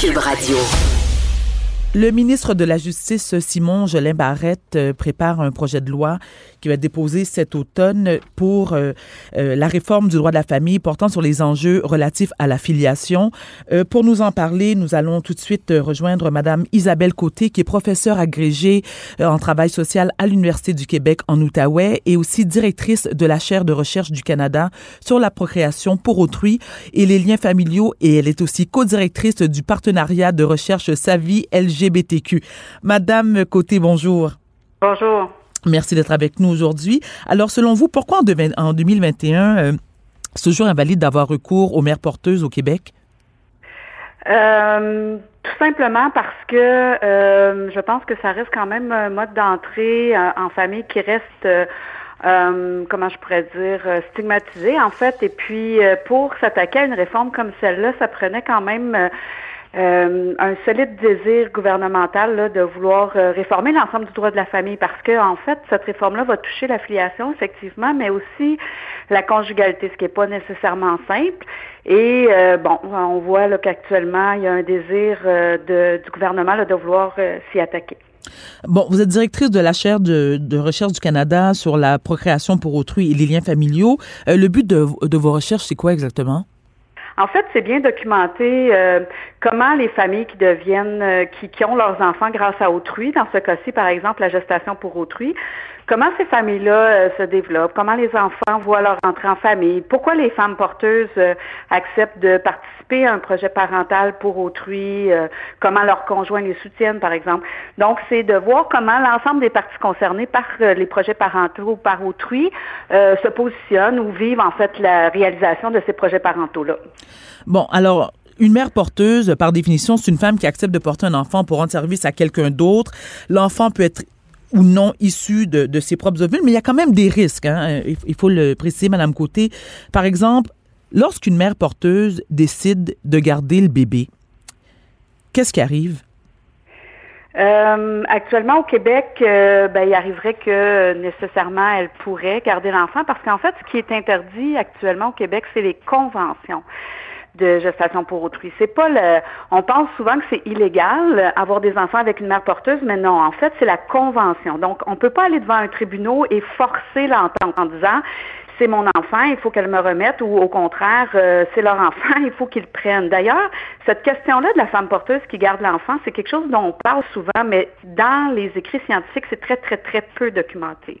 Cube Radio. Le ministre de la Justice, Simon Jolin Barrette, euh, prépare un projet de loi qui va être déposé cet automne pour euh, euh, la réforme du droit de la famille portant sur les enjeux relatifs à la filiation. pour nous en parler, nous allons tout de suite rejoindre Madame Isabelle Côté, qui est professeure agrégée en travail social à l'Université du Québec en Outaouais et aussi directrice de la chaire de recherche du Canada sur la procréation pour autrui et les liens familiaux et elle est aussi co-directrice du partenariat de recherche Savi LG LGBTQ. Madame Côté, bonjour. Bonjour. Merci d'être avec nous aujourd'hui. Alors, selon vous, pourquoi en, 2021, euh, ce jour invalide d'avoir recours aux mères porteuses au Québec? Euh, tout simplement parce que euh, je pense que ça reste quand même un mode d'entrée en famille qui reste, comment je pourrais dire, stigmatisé en fait. Et puis, pour s'attaquer à une réforme comme celle-là, ça prenait quand même euh, un solide désir gouvernemental là, de vouloir euh, réformer l'ensemble du droit de la famille parce que en fait cette réforme-là va toucher la filiation effectivement, mais aussi la conjugalité, ce qui n'est pas nécessairement simple. Et euh, bon, on voit là qu'actuellement il y a un désir de, du gouvernement là, de vouloir s'y attaquer. Bon, vous êtes directrice de la chaire de, de, recherche du Canada sur la procréation pour autrui et les liens familiaux. le but de, de vos recherches, c'est quoi exactement? En fait, c'est bien documenté euh, comment les familles qui deviennent, euh, qui, ont leurs enfants grâce à autrui, dans ce cas-ci, par exemple, la gestation pour autrui, comment ces familles-là euh, se développent, comment les enfants voient leur entrée en famille, pourquoi les femmes porteuses acceptent de participer à un projet parental pour autrui, comment leurs conjoints les soutiennent, par exemple? Donc, c'est de voir comment l'ensemble des parties concernées par les projets parentaux ou par autrui se positionnent ou vivent, en fait, la réalisation de ces projets parentaux-là. Bon, alors, une mère porteuse, par définition, c'est une femme qui accepte de porter un enfant pour rendre service à quelqu'un d'autre. L'enfant peut être ou non issu de, ses propres ovules, mais il y a quand même des risques. Hein. Il faut le préciser, Madame Côté. Par exemple, lorsqu'une mère porteuse décide de garder le bébé, qu'est-ce qui arrive? Euh, actuellement, au Québec, euh, ben, il arriverait que nécessairement elle pourrait garder l'enfant parce qu'en fait, ce qui est interdit actuellement au Québec, c'est les conventions de gestation pour autrui. C'est pas le. On pense souvent que c'est illégal avoir des enfants avec une mère porteuse, mais non. En fait, c'est la convention. Donc, on peut pas aller devant un tribunal et forcer l'entente en disant c'est mon enfant, il faut qu'elle me remette, ou au contraire, euh, c'est leur enfant, il faut qu'ils le prennent. D'ailleurs, cette question-là de la femme porteuse qui garde l'enfant, c'est quelque chose dont on parle souvent, mais dans les écrits scientifiques, c'est très, très, très peu documenté.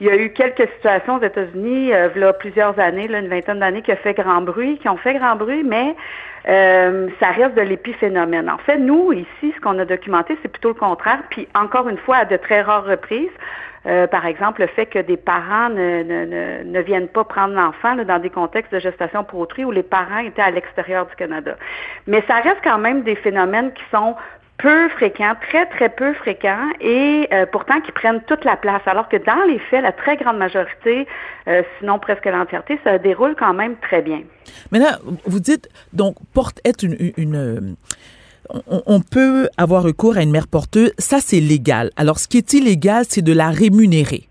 Il y a eu quelques situations aux États-Unis, euh, il y a plusieurs années, une vingtaine d'années, qui ont fait grand bruit, qui ont fait grand bruit, mais euh, ça reste de l'épiphénomène. En fait, nous, ici, ce qu'on a documenté, c'est plutôt le contraire. Puis, encore une fois, à de très rares reprises, euh, par exemple, le fait que des parents ne, ne, ne, viennent pas prendre l'enfant dans des contextes de gestation pour autrui où les parents étaient à l'extérieur du Canada. Mais ça reste quand même des phénomènes qui sont peu fréquents, très, très peu fréquents et euh, pourtant qui prennent toute la place. Alors que dans les faits, la très grande majorité, euh, sinon presque l'entièreté, ça déroule quand même très bien. Maintenant, vous dites, donc, porte être une on, peut avoir recours à une mère porteuse, ça c'est légal. Alors ce qui est illégal, c'est de la rémunérer.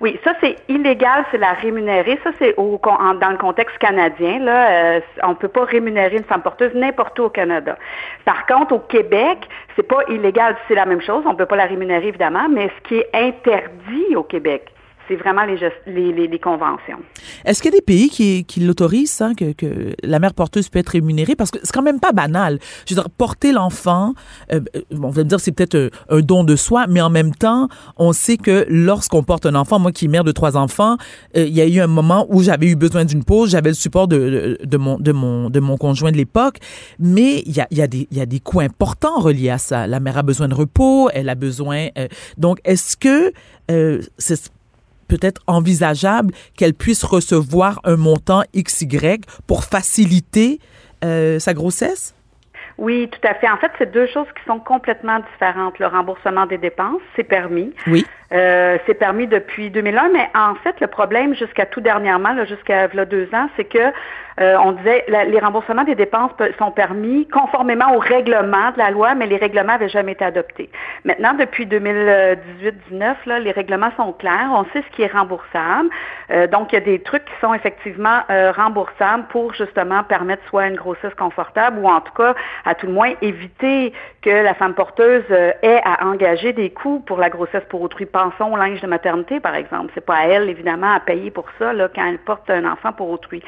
Oui, ça c'est illégal, c'est la rémunérer. Ça c'est au, dans le contexte canadien. Là, euh, on peut pas rémunérer une femme porteuse n'importe où au Canada. Par contre, au Québec, c'est pas illégal, c'est la même chose. On peut pas la rémunérer évidemment, mais ce qui est interdit au Québec, c'est vraiment les, les, les, conventions. Est-ce qu'il y a des pays qui, qui l'autorisent, hein, que, que, la mère porteuse peut être rémunérée? Parce que c'est quand même pas banal. Je veux dire, porter l'enfant, euh, on va me dire c'est peut-être un, don de soi, mais en même temps, on sait que lorsqu'on porte un enfant, moi qui suis mère de trois enfants, euh, il y a eu un moment où j'avais eu besoin d'une pause, j'avais le support de, de, mon, de, mon, de mon conjoint de l'époque, mais il y a, y, a des, y a des coûts importants reliés à ça. La mère a besoin de repos, elle a besoin... Euh, donc, est-ce que c'est peut-être envisageable qu'elle puisse recevoir un montant XY pour faciliter euh, sa grossesse? Oui, tout à fait. En fait, c'est deux choses qui sont complètement différentes. Le remboursement des dépenses, c'est permis. Oui. Euh, c'est permis depuis 2001, mais en fait, le problème jusqu'à tout dernièrement, jusqu'à deux ans, c'est que euh, on disait les remboursements des dépenses sont permis conformément au règlement de la loi, mais les règlements n'avaient jamais été adoptés. Maintenant, depuis 2018-19, les règlements sont clairs. On sait ce qui est remboursable. Euh, donc, il y a des trucs qui sont effectivement euh, remboursables pour justement permettre soit une grossesse confortable ou en tout cas, à tout le moins, éviter que la femme porteuse ait à engager des coûts pour la grossesse pour autrui. Pensons au linge de maternité, par exemple. C'est pas à elle, évidemment, à payer pour ça là, quand elle porte un enfant pour autrui.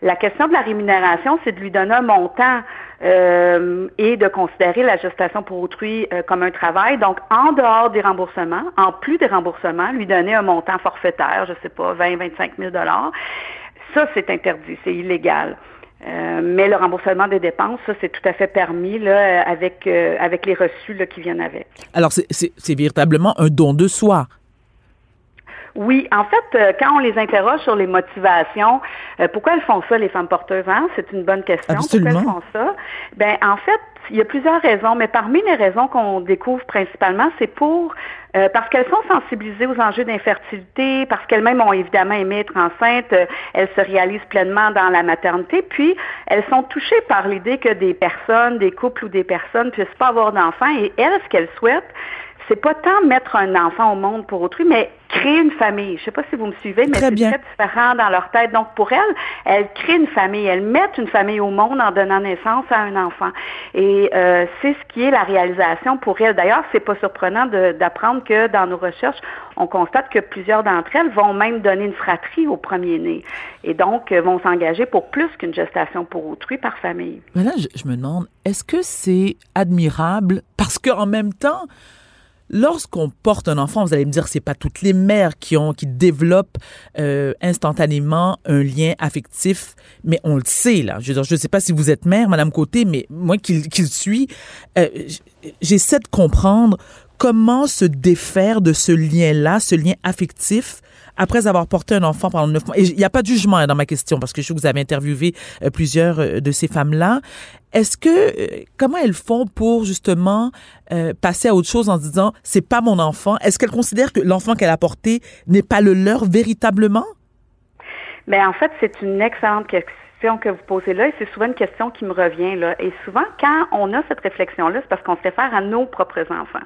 La question de la rémunération, c'est de lui donner un montant euh, et de considérer la gestation pour autrui euh, comme un travail. Donc, en dehors des remboursements, en plus des remboursements, lui donner un montant forfaitaire, je ne sais pas, 20, 25 000 Ça, c'est interdit, c'est illégal. Euh, mais le remboursement des dépenses, c'est tout à fait permis là, avec, avec les reçus là, qui viennent avec. Alors, c'est véritablement un don de soi. Oui, en fait, euh, quand on les interroge sur les motivations, euh, pourquoi elles font ça, les femmes porteuses, hein? c'est une bonne question. Absolument. Pourquoi elles font ça? Ben, en fait, il y a plusieurs raisons, mais parmi les raisons qu'on découvre principalement, c'est pour euh, parce qu'elles sont sensibilisées aux enjeux d'infertilité, parce qu'elles-mêmes ont évidemment aimé être enceintes, elles se réalisent pleinement dans la maternité, puis elles sont touchées par l'idée que des personnes, des couples ou des personnes puissent pas avoir d'enfants, et elles, ce qu'elles souhaitent, c'est pas tant mettre un enfant au monde pour autrui, mais créer une famille. Je sais pas si vous me suivez, mais c'est très différent dans leur tête. Donc, pour elles, elles créent une famille. Elles mettent une famille au monde en donnant naissance à un enfant. Et euh, c'est ce qui est la réalisation pour elles. D'ailleurs, c'est pas surprenant d'apprendre que dans nos recherches, on constate que plusieurs d'entre elles vont même donner une fratrie au premier-né. Et donc, euh, vont s'engager pour plus qu'une gestation pour autrui par famille. Mais là, je, je me demande, est-ce que c'est admirable? Parce qu'en même temps, Lorsqu'on porte un enfant, vous allez me dire, c'est pas toutes les mères qui ont, qui développent euh, instantanément un lien affectif, mais on le sait là. Je ne sais pas si vous êtes mère, Madame Côté, mais moi qui, le suis, euh, j'essaie de comprendre comment se défaire de ce lien-là, ce lien affectif après avoir porté un enfant pendant neuf mois? Et il n'y a pas de jugement hein, dans ma question parce que je sais que vous avez interviewé euh, plusieurs euh, de ces femmes-là. Est-ce que euh, comment elles font pour justement passer à autre chose en se disant c'est pas mon enfant? Est-ce qu'elles considèrent que l'enfant qu'elle a porté n'est pas le leur véritablement? Mais ben, en fait, c'est une excellente question que vous posez là, et c'est souvent une question qui me revient là. Et souvent, quand on a cette réflexion-là, c'est parce qu'on se réfère à nos propres enfants.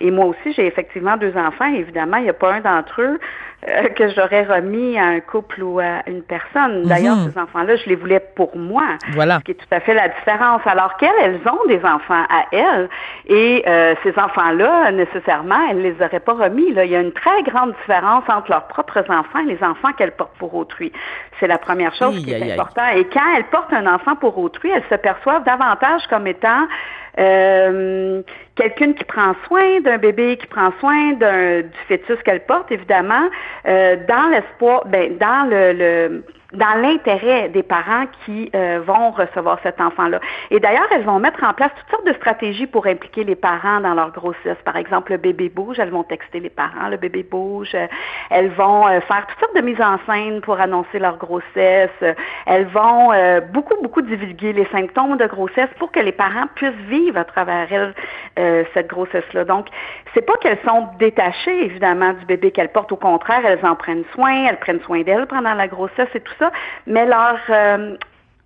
Et moi aussi, j'ai effectivement deux enfants. évidemment, il n'y a pas un d'entre eux euh, que j'aurais remis à un couple ou à une personne. D'ailleurs, mhm. ces enfants-là, je les voulais pour moi. Voilà. Ce qui est tout à fait la différence. Alors qu'elles, elles ont des enfants à elles. Et euh, ces enfants-là, nécessairement, elles les auraient pas remis. Là. Il y a une très grande différence entre leurs propres enfants et les enfants qu'elles portent pour autrui. C'est la première chose qui est importante. Et quand elles portent un enfant pour autrui, elles se perçoivent davantage comme étant euh, quelqu'une qui prend soin d'un bébé, qui prend soin du fœtus qu'elle porte, évidemment, euh, dans l'espoir, ben, dans le, le dans l'intérêt des parents qui euh, vont recevoir cet enfant-là. Et d'ailleurs, elles vont mettre en place toutes sortes de stratégies pour impliquer les parents dans leur grossesse. Par exemple, le bébé bouge, elles vont texter les parents, le bébé bouge. Elles vont euh, faire toutes sortes de mises en scène pour annoncer leur grossesse. Elles vont euh, beaucoup, beaucoup divulguer les symptômes de grossesse pour que les parents puissent vivre à travers elles cette grossesse-là. Donc, c'est pas qu'elles sont détachées, évidemment, du bébé qu'elles portent. Au contraire, elles en prennent soin, elles prennent soin d'elles pendant la grossesse et tout ça, mais leur euh,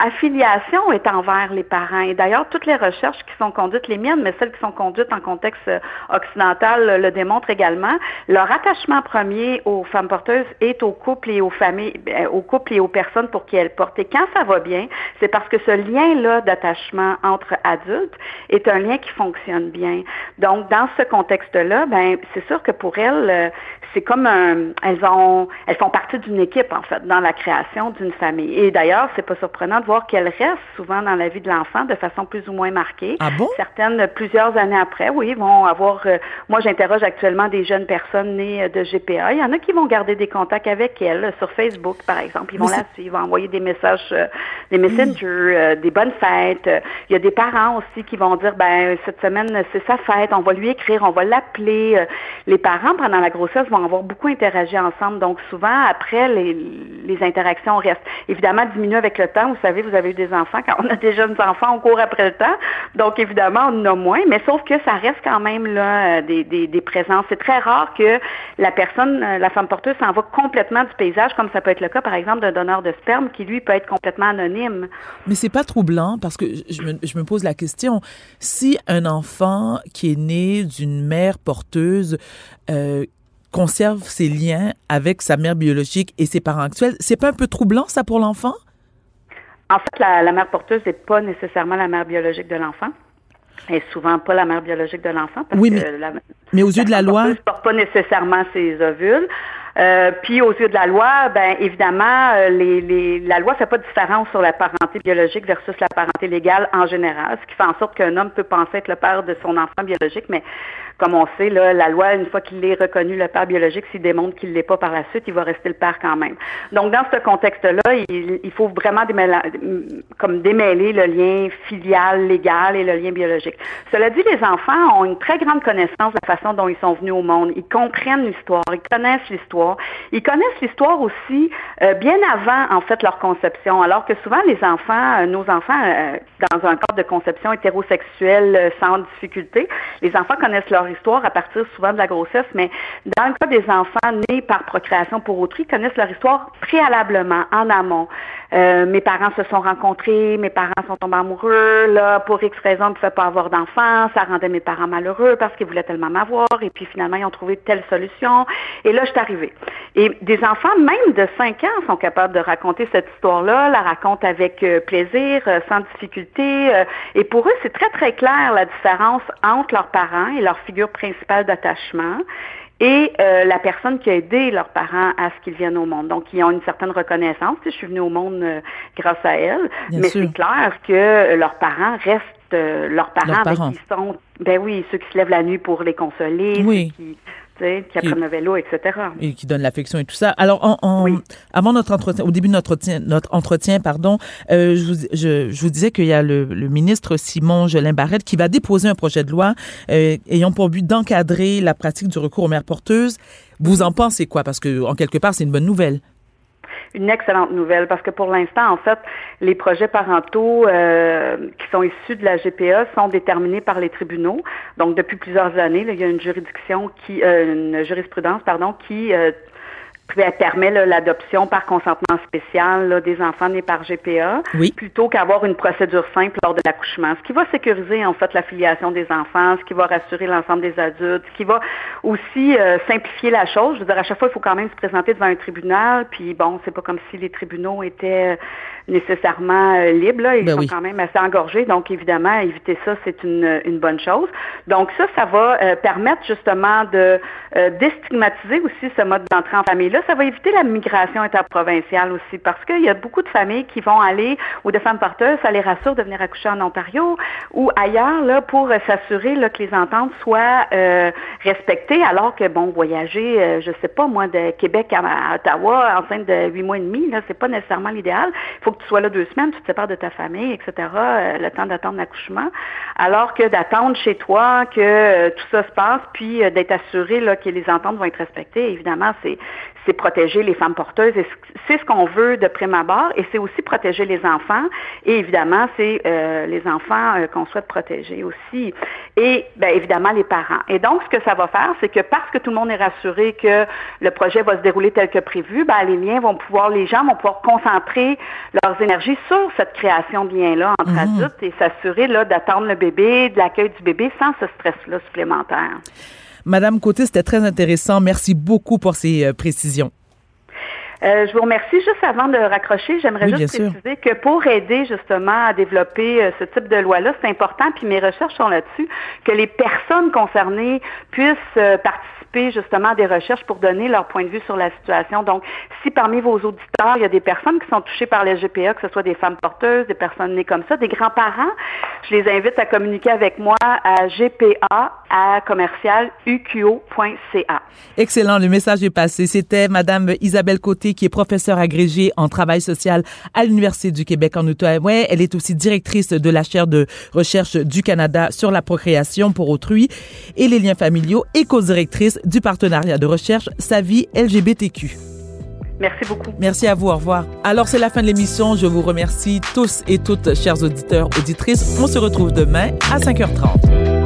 affiliation est envers les parents. Et d'ailleurs, toutes les recherches qui sont conduites, les miennes, mais celles qui sont conduites en contexte euh, occidental le démontrent également. Leur attachement premier aux femmes porteuses est au couple et aux familles, euh, au couple et aux personnes pour qui elles portent. Et quand ça va bien, c'est parce que ce lien-là d'attachement entre adultes est un lien qui fonctionne bien. Donc, dans ce contexte-là, ben, c'est sûr que pour elles, c'est comme un, elles ont, elles font partie d'une équipe en fait dans la création d'une famille. Et d'ailleurs, c'est pas surprenant de voir qu'elles restent souvent dans la vie de l'enfant de façon plus ou moins marquée. Ah bon? Certaines plusieurs années après, oui, vont avoir. Euh, moi, j'interroge actuellement des jeunes personnes nées euh, de GPA. Il y en a qui vont garder des contacts avec elles euh, sur Facebook, par exemple. Ils vont la suivre, envoyer des messages, des messengers, des bonnes fêtes. Il y a des parents aussi qui vont dire, ben cette semaine c'est sa fête, on va lui écrire, on va l'appeler. Les parents pendant la grossesse vont avoir beaucoup interagi ensemble. Donc souvent, après, les, les interactions restent évidemment diminuées avec le temps. Vous savez, vous avez eu des enfants? Quand on a des jeunes enfants, on court après le temps. Donc, évidemment, on en a moins, mais sauf que ça reste quand même là des, présences. C'est très rare que la personne, euh, la femme porteuse, s'en va complètement du paysage, comme ça peut être le cas, par exemple, d'un donneur de sperme qui, lui, peut être complètement anonyme. Mais c'est pas troublant parce que je me, je me pose la question. Si un enfant qui est né d'une mère porteuse euh, conserve ses liens avec sa mère biologique et ses parents actuels, c'est pas un peu troublant ça pour l'enfant? En fait, la, la mère porteuse n'est pas nécessairement la mère biologique de l'enfant. Elle est souvent pas la mère biologique de l'enfant. Oui, mais, la, mais aux yeux de la loi. ne porte pas nécessairement ses ovules. Euh, puis aux yeux de la loi, ben évidemment, euh, la loi fait pas de différence sur la parenté biologique versus la parenté légale en général, ce qui fait en sorte qu'un homme peut penser être le père de son enfant biologique, mais comme on sait, la loi, une fois qu'il est reconnu le père biologique, s'il démontre qu'il ne l'est pas par la suite, il va rester le père quand même. Donc, dans ce contexte-là, il, faut vraiment comme démêler le lien filial, légal et le lien biologique. Cela dit, les enfants ont une très grande connaissance de la façon dont ils sont venus au monde. Ils comprennent l'histoire, ils connaissent l'histoire. Ils connaissent l'histoire aussi euh, bien avant, en fait, leur conception. Alors que souvent, les enfants, euh, nos enfants, euh, dans un cadre de conception hétérosexuelle sans difficulté, les enfants connaissent leur histoire à partir souvent de la grossesse, mais dans le cas des enfants nés par procréation pour autrui, connaissent leur histoire préalablement, en amont. Euh, mes parents se sont rencontrés, mes parents sont tombés amoureux, là, pour X raisons, ils ne pouvaient pas avoir d'enfants, ça rendait mes parents malheureux parce qu'ils voulaient tellement m'avoir, et puis finalement, ils ont trouvé telle solution, et là, je suis arrivée. Et des enfants, même de 5 ans, sont capables de raconter cette histoire-là, la racontent avec euh, plaisir, euh, sans difficulté, et pour eux, c'est très, très clair la différence entre leurs parents et leur figure principale d'attachement et euh, la personne qui a aidé leurs parents à ce qu'ils viennent au monde. Donc, ils ont une certaine reconnaissance. Je suis venue au monde euh, grâce à elle, Bien mais c'est clair que leurs parents restent euh, leurs parents, leurs parents. avec qui sont, ben oui, ceux qui se lèvent la nuit pour les consoler, oui. ceux qui qui apprennent le vélo, etc. Et qui donnent l'affection et tout ça. Alors, en, en, oui. avant notre entretien, au début de notre entretien, notre entretien pardon, euh, je, vous, je, je, vous disais qu'il y a le, le, ministre Simon Jolin Barrette qui va déposer un projet de loi euh, ayant pour but d'encadrer la pratique du recours aux mères porteuses. Vous en pensez quoi? Parce que, en quelque part, c'est une bonne nouvelle une excellente nouvelle parce que pour l'instant, en fait, les projets parentaux euh, qui sont issus de la GPA sont déterminés par les tribunaux. Donc, depuis plusieurs années, il y a une juridiction qui, euh, une jurisprudence, pardon, qui euh, permet l'adoption par consentement spécial là, des enfants nés par GPA, oui. plutôt qu'avoir une procédure simple lors de l'accouchement. Ce qui va sécuriser en fait la filiation des enfants, ce qui va rassurer l'ensemble des adultes, ce qui va aussi euh, simplifier la chose. Je veux dire, à chaque fois, il faut quand même se présenter devant un tribunal, puis bon, c'est pas comme si les tribunaux étaient nécessairement euh, libres, là. ils ben sont oui. quand même assez engorgés, donc évidemment, éviter ça, c'est une, une bonne chose. Donc ça, ça va euh, permettre justement de euh, déstigmatiser aussi ce mode d'entrée en famille-là ça va éviter la migration interprovinciale aussi, parce qu'il y a beaucoup de familles qui vont aller, ou de femmes porteuses, ça les rassure de venir accoucher en Ontario ou ailleurs, là, pour s'assurer là, que les ententes soient euh, respectées, alors que, bon, voyager, euh, je sais pas, moi, de Québec à, Ottawa, enceinte de huit mois et demi, là, c'est pas nécessairement l'idéal. Il faut que tu sois là deux semaines, tu te sépares de ta famille, etc., euh, le temps d'attendre l'accouchement, alors que d'attendre chez toi que euh, tout ça se passe, puis euh, d'être assuré que les ententes vont être respectées, évidemment, c'est c'est protéger les femmes porteuses. Et c'est ce qu'on veut de prime abord. Et c'est aussi protéger les enfants. Et évidemment, c'est euh, les enfants euh, qu'on souhaite protéger aussi. Et bien évidemment, les parents. Et donc, ce que ça va faire, c'est que parce que tout le monde est rassuré que le projet va se dérouler tel que prévu, ben, les liens vont pouvoir, les gens vont pouvoir concentrer leurs énergies sur cette création de liens-là entre Mhm. mmh. adultes et s'assurer là d'attendre le bébé, de l'accueil du bébé sans ce stress-là supplémentaire. Madame Côté, c'était très intéressant. Merci beaucoup pour ces euh, précisions. Euh, je vous remercie. Juste avant de raccrocher, j'aimerais oui, juste préciser que pour aider justement à développer euh, ce type de loi-là, c'est important, puis mes recherches sont là-dessus, que les personnes concernées puissent euh, participer justement à des recherches pour donner leur point de vue sur la situation. Donc, si parmi vos auditeurs, il y a des personnes qui sont touchées par les GPA, que ce soit des femmes porteuses, des personnes nées comme ça, des grands-parents, je les invite à communiquer avec moi à gpa à commercial uqo.ca. Excellent, le message est passé. C'était Madame Isabelle Côté, qui est professeure agrégée en travail social à l'Université du Québec en Outaouais. Elle est aussi directrice de la chaire de recherche du Canada sur la procréation pour autrui et les liens familiaux et co-directrice du partenariat de recherche Sa vie LGBTQ. Merci beaucoup. Merci à vous. Au revoir. Alors, c'est la fin de l'émission. Je vous remercie tous et toutes, chers auditeurs, auditrices. On se retrouve demain à 5h30.